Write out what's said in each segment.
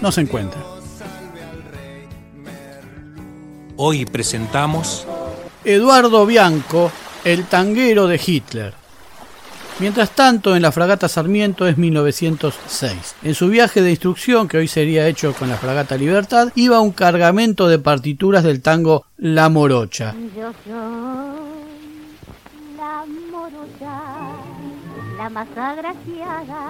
no se encuentra. Hoy presentamos Eduardo Bianco, el tanguero de Hitler. Mientras tanto, en la fragata Sarmiento es 1906. En su viaje de instrucción, que hoy sería hecho con la fragata Libertad, iba un cargamento de partituras del tango La Morocha. Yo soy la morocha, la más agraciada,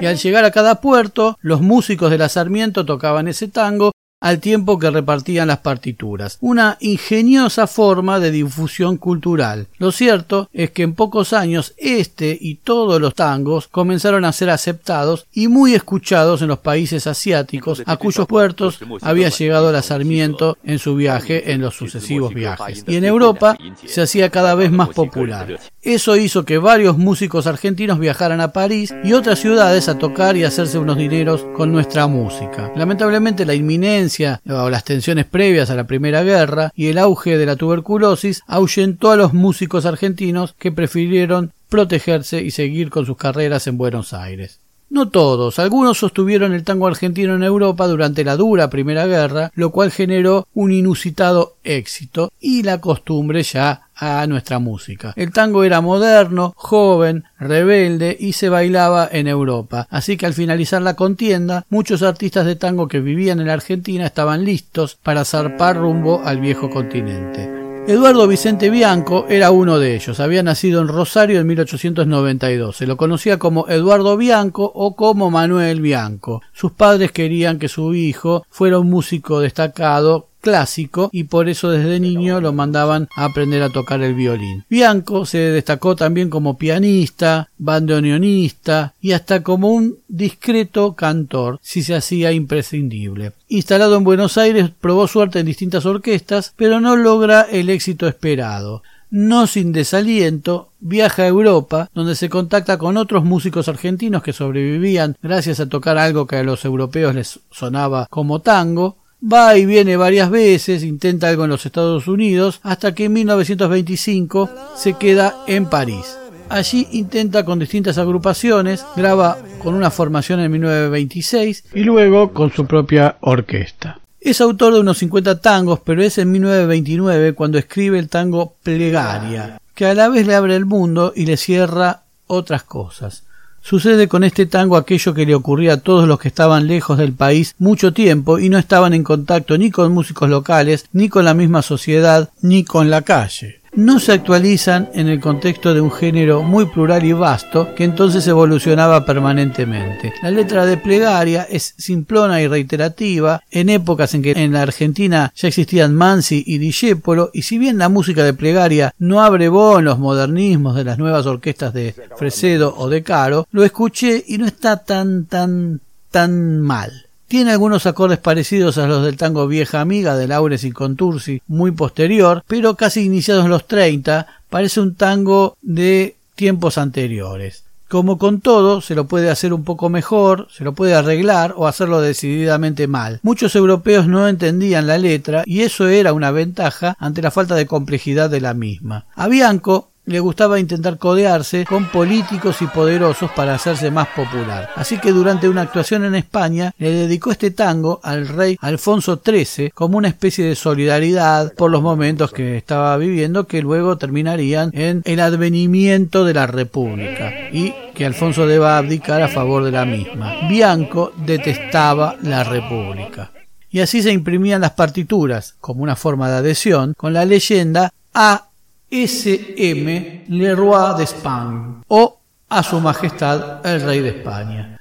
Y al llegar a cada puerto, los músicos de la Sarmiento tocaban ese tango al tiempo que repartían las partituras. Una ingeniosa forma de difusión cultural. Lo cierto es que en pocos años este y todos los tangos comenzaron a ser aceptados y muy escuchados en los países asiáticos a cuyos puertos había llegado la Sarmiento en su viaje en los sucesivos viajes. Y en Europa se hacía cada vez más popular. Eso hizo que varios músicos argentinos viajaran a París y otras ciudades a tocar y hacerse unos dineros con nuestra música. Lamentablemente la inminencia o las tensiones previas a la Primera Guerra y el auge de la tuberculosis ahuyentó a los músicos argentinos que prefirieron protegerse y seguir con sus carreras en Buenos Aires. No todos, algunos sostuvieron el tango argentino en Europa durante la dura Primera Guerra, lo cual generó un inusitado éxito y la costumbre ya a nuestra música. El tango era moderno, joven, rebelde y se bailaba en Europa. Así que al finalizar la contienda, muchos artistas de tango que vivían en la Argentina estaban listos para zarpar rumbo al viejo continente. Eduardo Vicente Bianco era uno de ellos. Había nacido en Rosario en 1892. Se lo conocía como Eduardo Bianco o como Manuel Bianco. Sus padres querían que su hijo fuera un músico destacado clásico y por eso desde niño lo mandaban a aprender a tocar el violín. Bianco se destacó también como pianista, bandoneonista y hasta como un discreto cantor, si se hacía imprescindible. Instalado en Buenos Aires, probó suerte en distintas orquestas, pero no logra el éxito esperado no sin desaliento, viaja a Europa, donde se contacta con otros músicos argentinos que sobrevivían gracias a tocar algo que a los europeos les sonaba como tango, Va y viene varias veces, intenta algo en los Estados Unidos, hasta que en 1925 se queda en París. Allí intenta con distintas agrupaciones, graba con una formación en 1926 y luego con su propia orquesta. Es autor de unos 50 tangos, pero es en 1929 cuando escribe el tango Plegaria, que a la vez le abre el mundo y le cierra otras cosas. Sucede con este tango aquello que le ocurría a todos los que estaban lejos del país mucho tiempo y no estaban en contacto ni con músicos locales, ni con la misma sociedad, ni con la calle no se actualizan en el contexto de un género muy plural y vasto que entonces evolucionaba permanentemente. La letra de plegaria es simplona y reiterativa en épocas en que en la Argentina ya existían Mansi y Discepolo y si bien la música de plegaria no abrevó en los modernismos de las nuevas orquestas de Fresedo o de Caro, lo escuché y no está tan tan tan mal. Tiene algunos acordes parecidos a los del tango Vieja Amiga de Laures y Contursi, muy posterior, pero casi iniciados en los 30, parece un tango de tiempos anteriores. Como con todo, se lo puede hacer un poco mejor, se lo puede arreglar o hacerlo decididamente mal. Muchos europeos no entendían la letra y eso era una ventaja ante la falta de complejidad de la misma. A Bianco le gustaba intentar codearse con políticos y poderosos para hacerse más popular. Así que durante una actuación en España le dedicó este tango al rey Alfonso XIII como una especie de solidaridad por los momentos que estaba viviendo que luego terminarían en el advenimiento de la República y que Alfonso deba abdicar a favor de la misma. Bianco detestaba la República. Y así se imprimían las partituras, como una forma de adhesión, con la leyenda A S.M. Leroy d'Espagne o a su majestad el rey de España.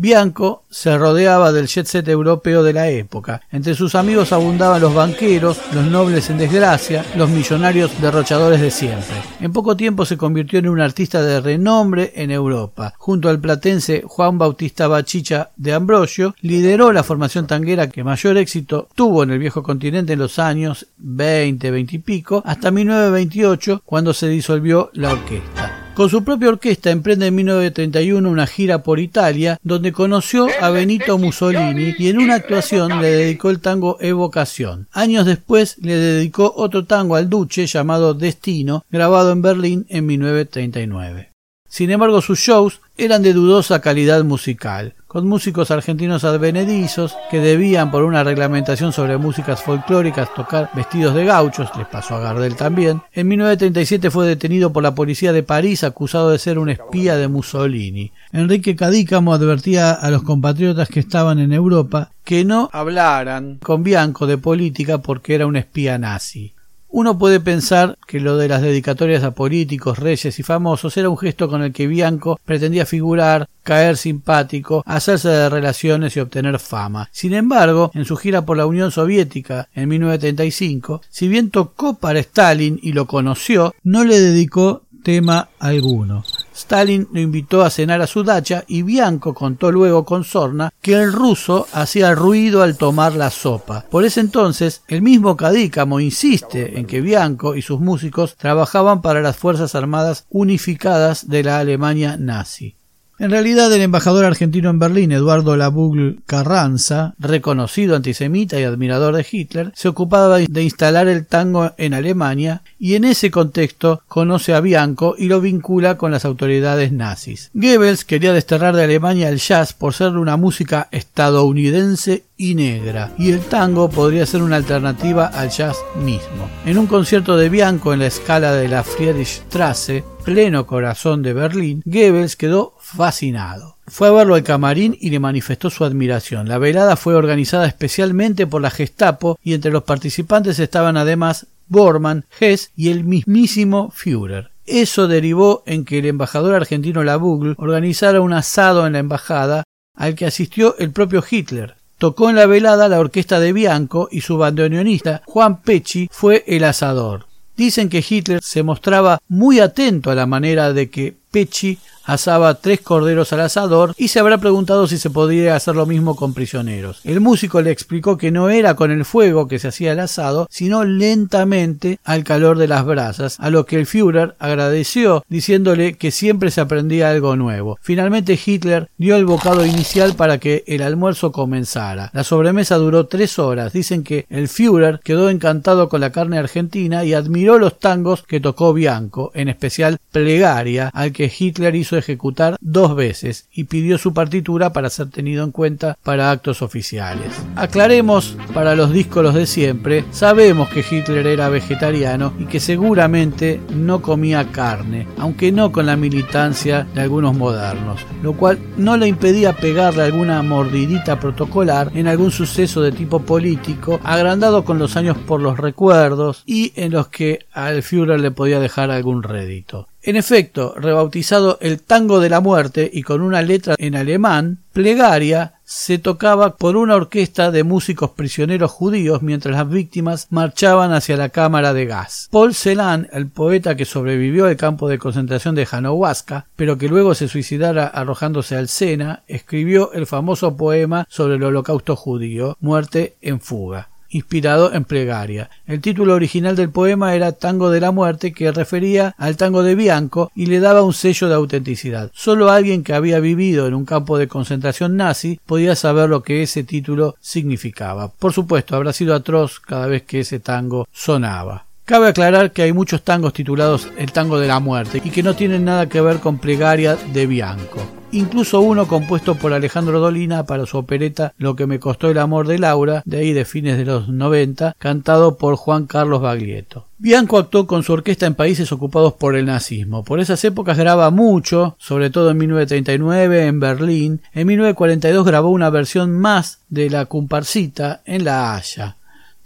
Bianco se rodeaba del jet set europeo de la época. Entre sus amigos abundaban los banqueros, los nobles en desgracia, los millonarios derrochadores de siempre. En poco tiempo se convirtió en un artista de renombre en Europa. Junto al platense Juan Bautista Bachicha de Ambrosio, lideró la formación tanguera que mayor éxito tuvo en el viejo continente en los años 20, 20 y pico, hasta 1928, cuando se disolvió la orquesta. Con su propia orquesta emprende en 1931 una gira por Italia, donde conoció a Benito Mussolini y en una actuación le dedicó el tango Evocación. Años después le dedicó otro tango al Duce llamado Destino, grabado en Berlín en 1939. Sin embargo, sus shows eran de dudosa calidad musical, con músicos argentinos advenedizos que debían por una reglamentación sobre músicas folclóricas tocar vestidos de gauchos, les pasó a Gardel también. En 1937 fue detenido por la policía de París acusado de ser un espía de Mussolini. Enrique Cadícamo advertía a los compatriotas que estaban en Europa que no hablaran con Bianco de política porque era un espía nazi. Uno puede pensar que lo de las dedicatorias a políticos, reyes y famosos era un gesto con el que Bianco pretendía figurar, caer simpático, hacerse de relaciones y obtener fama. Sin embargo, en su gira por la Unión Soviética en 1935, si bien tocó para Stalin y lo conoció, no le dedicó tema alguno. Stalin lo invitó a cenar a su dacha y Bianco contó luego con Sorna que el ruso hacía ruido al tomar la sopa. Por ese entonces, el mismo Cadícamo insiste en que Bianco y sus músicos trabajaban para las Fuerzas Armadas Unificadas de la Alemania nazi. En realidad, el embajador argentino en Berlín, Eduardo Labugle Carranza, reconocido antisemita y admirador de Hitler, se ocupaba de instalar el tango en Alemania y en ese contexto conoce a Bianco y lo vincula con las autoridades nazis. Goebbels quería desterrar de Alemania el jazz por ser una música estadounidense y negra, y el tango podría ser una alternativa al jazz mismo. En un concierto de Bianco en la escala de la Friedrichstrasse, pleno corazón de Berlín, Goebbels quedó fascinado. Fue a verlo al camarín y le manifestó su admiración. La velada fue organizada especialmente por la Gestapo y entre los participantes estaban además Bormann, Hess y el mismísimo Führer. Eso derivó en que el embajador argentino Labugle organizara un asado en la embajada al que asistió el propio Hitler. Tocó en la velada la orquesta de Bianco y su bandoneonista Juan Pecci fue el asador. Dicen que Hitler se mostraba muy atento a la manera de que Pecci asaba tres corderos al asador y se habrá preguntado si se podría hacer lo mismo con prisioneros. El músico le explicó que no era con el fuego que se hacía el asado, sino lentamente al calor de las brasas, a lo que el Führer agradeció diciéndole que siempre se aprendía algo nuevo. Finalmente Hitler dio el bocado inicial para que el almuerzo comenzara. La sobremesa duró tres horas. Dicen que el Führer quedó encantado con la carne argentina y admiró los tangos que tocó Bianco, en especial Plegaria, al que Hitler hizo ejecutar dos veces y pidió su partitura para ser tenido en cuenta para actos oficiales. Aclaremos para los díscolos de siempre, sabemos que Hitler era vegetariano y que seguramente no comía carne, aunque no con la militancia de algunos modernos, lo cual no le impedía pegarle alguna mordidita protocolar en algún suceso de tipo político, agrandado con los años por los recuerdos y en los que al Führer le podía dejar algún rédito. En efecto, rebautizado el Tango de la Muerte y con una letra en alemán, Plegaria se tocaba por una orquesta de músicos prisioneros judíos mientras las víctimas marchaban hacia la cámara de gas. Paul Celan, el poeta que sobrevivió al campo de concentración de Janowaska, pero que luego se suicidara arrojándose al Sena, escribió el famoso poema sobre el holocausto judío, Muerte en fuga inspirado en plegaria. El título original del poema era Tango de la Muerte, que refería al tango de Bianco y le daba un sello de autenticidad. Solo alguien que había vivido en un campo de concentración nazi podía saber lo que ese título significaba. Por supuesto, habrá sido atroz cada vez que ese tango sonaba. Cabe aclarar que hay muchos tangos titulados El tango de la muerte y que no tienen nada que ver con plegaria de Bianco incluso uno compuesto por Alejandro Dolina para su opereta Lo que me costó el amor de Laura, de ahí de fines de los 90, cantado por Juan Carlos Baglietto. Bianco actuó con su orquesta en países ocupados por el nazismo. Por esas épocas graba mucho, sobre todo en 1939 en Berlín. En 1942 grabó una versión más de la comparsita en La Haya.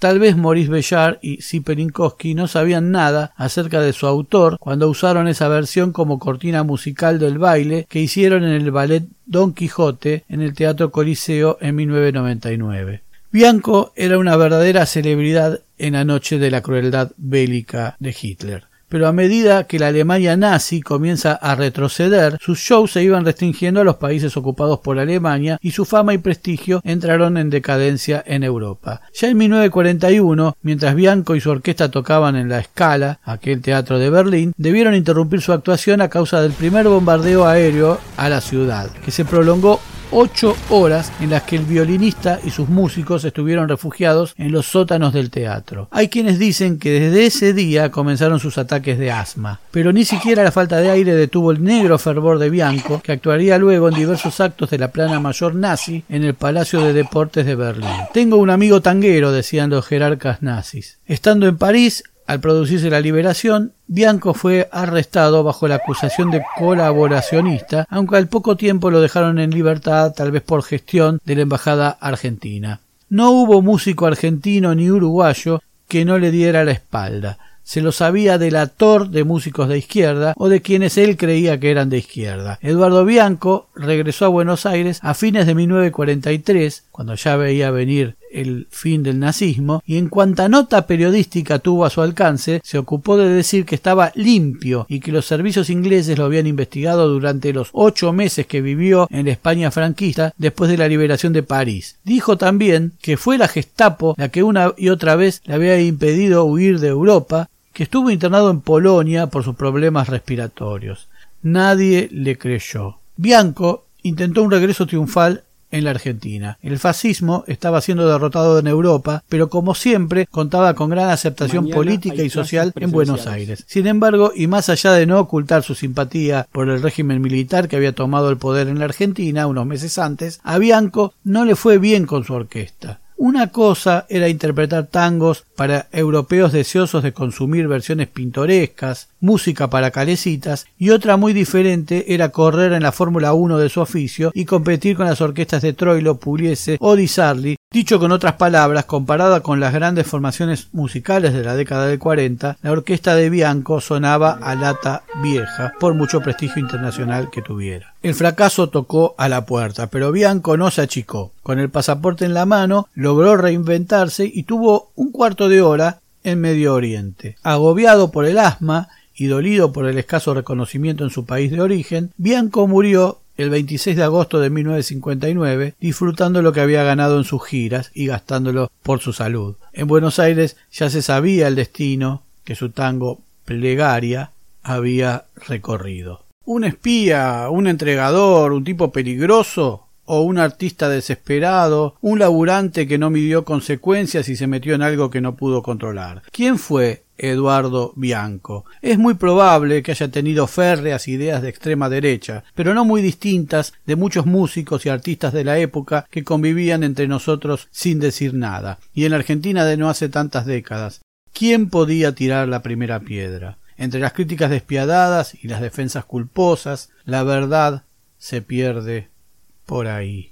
Tal vez Maurice Bellard y Siperinkowski no sabían nada acerca de su autor cuando usaron esa versión como cortina musical del baile que hicieron en el ballet Don Quijote en el Teatro Coliseo en 1999. Bianco era una verdadera celebridad en la noche de la crueldad bélica de Hitler pero a medida que la Alemania nazi comienza a retroceder, sus shows se iban restringiendo a los países ocupados por Alemania y su fama y prestigio entraron en decadencia en Europa. Ya en 1941, mientras Bianco y su orquesta tocaban en la Scala, aquel teatro de Berlín, debieron interrumpir su actuación a causa del primer bombardeo aéreo a la ciudad, que se prolongó ocho horas en las que el violinista y sus músicos estuvieron refugiados en los sótanos del teatro. Hay quienes dicen que desde ese día comenzaron sus ataques de asma, pero ni siquiera la falta de aire detuvo el negro fervor de Bianco, que actuaría luego en diversos actos de la plana mayor nazi en el Palacio de Deportes de Berlín. Tengo un amigo tanguero, decían los jerarcas nazis. Estando en París, al producirse la liberación, Bianco fue arrestado bajo la acusación de colaboracionista, aunque al poco tiempo lo dejaron en libertad, tal vez por gestión de la embajada argentina. No hubo músico argentino ni uruguayo que no le diera la espalda se lo sabía delator de músicos de izquierda o de quienes él creía que eran de izquierda. Eduardo Bianco regresó a Buenos Aires a fines de 1943, cuando ya veía venir el fin del nazismo, y en cuanta nota periodística tuvo a su alcance, se ocupó de decir que estaba limpio y que los servicios ingleses lo habían investigado durante los ocho meses que vivió en la España franquista después de la liberación de París. Dijo también que fue la Gestapo la que una y otra vez le había impedido huir de Europa que estuvo internado en Polonia por sus problemas respiratorios. Nadie le creyó. Bianco intentó un regreso triunfal en la Argentina. El fascismo estaba siendo derrotado en Europa, pero como siempre contaba con gran aceptación política y social en Buenos Aires. Sin embargo, y más allá de no ocultar su simpatía por el régimen militar que había tomado el poder en la Argentina unos meses antes, a Bianco no le fue bien con su orquesta. Una cosa era interpretar tangos para europeos deseosos de consumir versiones pintorescas, música para calecitas, y otra muy diferente era correr en la Fórmula 1 de su oficio y competir con las orquestas de Troilo, Pugliese o Di Sarli, dicho con otras palabras, comparada con las grandes formaciones musicales de la década del 40, la orquesta de Bianco sonaba a lata vieja, por mucho prestigio internacional que tuviera. El fracaso tocó a la puerta, pero Bianco no se achicó. Con el pasaporte en la mano, logró reinventarse y tuvo un cuarto de hora en Medio Oriente. Agobiado por el asma y dolido por el escaso reconocimiento en su país de origen, Bianco murió el 26 de agosto de 1959, disfrutando lo que había ganado en sus giras y gastándolo por su salud. En Buenos Aires ya se sabía el destino que su tango Plegaria había recorrido. Un espía, un entregador, un tipo peligroso, o un artista desesperado, un laburante que no midió consecuencias y se metió en algo que no pudo controlar. ¿Quién fue Eduardo Bianco? Es muy probable que haya tenido férreas ideas de extrema derecha, pero no muy distintas de muchos músicos y artistas de la época que convivían entre nosotros sin decir nada, y en la Argentina de no hace tantas décadas. ¿Quién podía tirar la primera piedra? Entre las críticas despiadadas y las defensas culposas, la verdad se pierde por ahí.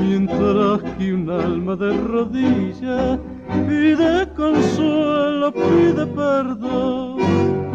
Mientras que un alma de rodillas pide consuelo, pide perdón